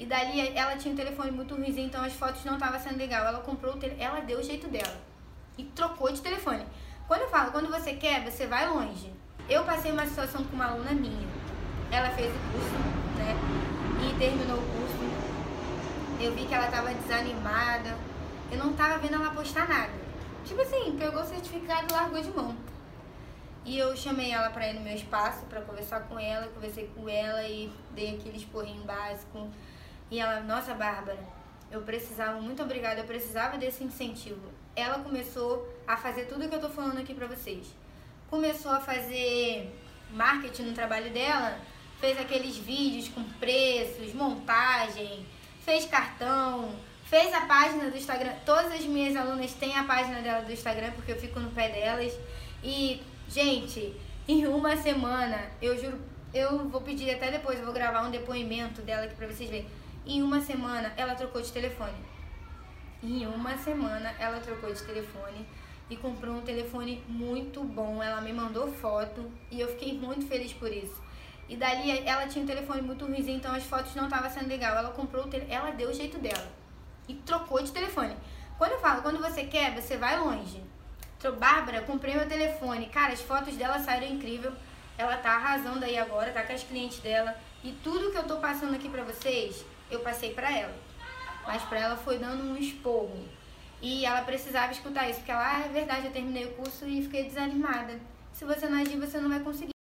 E dali ela tinha um telefone muito ruim, então as fotos não estavam sendo legal. Ela comprou o telefone, ela deu o jeito dela e trocou de telefone. Quando eu falo, quando você quer, você vai longe. Eu passei uma situação com uma aluna minha. Ela fez o curso, né? E terminou o curso. Eu vi que ela estava desanimada. Eu não estava vendo ela postar nada. Tipo assim, pegou o certificado e largou de mão. E eu chamei ela para ir no meu espaço para conversar com ela, conversei com ela e dei aquele esporrinho básico. E ela, nossa, Bárbara, eu precisava, muito obrigada, eu precisava desse incentivo. Ela começou a fazer tudo que eu tô falando aqui pra vocês. Começou a fazer marketing no trabalho dela, fez aqueles vídeos com preços, montagem, fez cartão, fez a página do Instagram. Todas as minhas alunas têm a página dela do Instagram porque eu fico no pé delas. E Gente, em uma semana, eu juro, eu vou pedir até depois, eu vou gravar um depoimento dela aqui pra vocês verem. Em uma semana, ela trocou de telefone. Em uma semana, ela trocou de telefone e comprou um telefone muito bom. Ela me mandou foto e eu fiquei muito feliz por isso. E dali ela tinha um telefone muito ruim, então as fotos não estavam sendo legal. Ela comprou ela deu o jeito dela e trocou de telefone. Quando eu falo, quando você quer, você vai longe. Bárbara, comprei meu telefone. Cara, as fotos dela saíram incrível. Ela tá arrasando aí agora, tá com as clientes dela. E tudo que eu tô passando aqui pra vocês, eu passei pra ela. Mas pra ela foi dando um esporro. E ela precisava escutar isso, porque ela, ah, é verdade, eu terminei o curso e fiquei desanimada. Se você não agir, você não vai conseguir.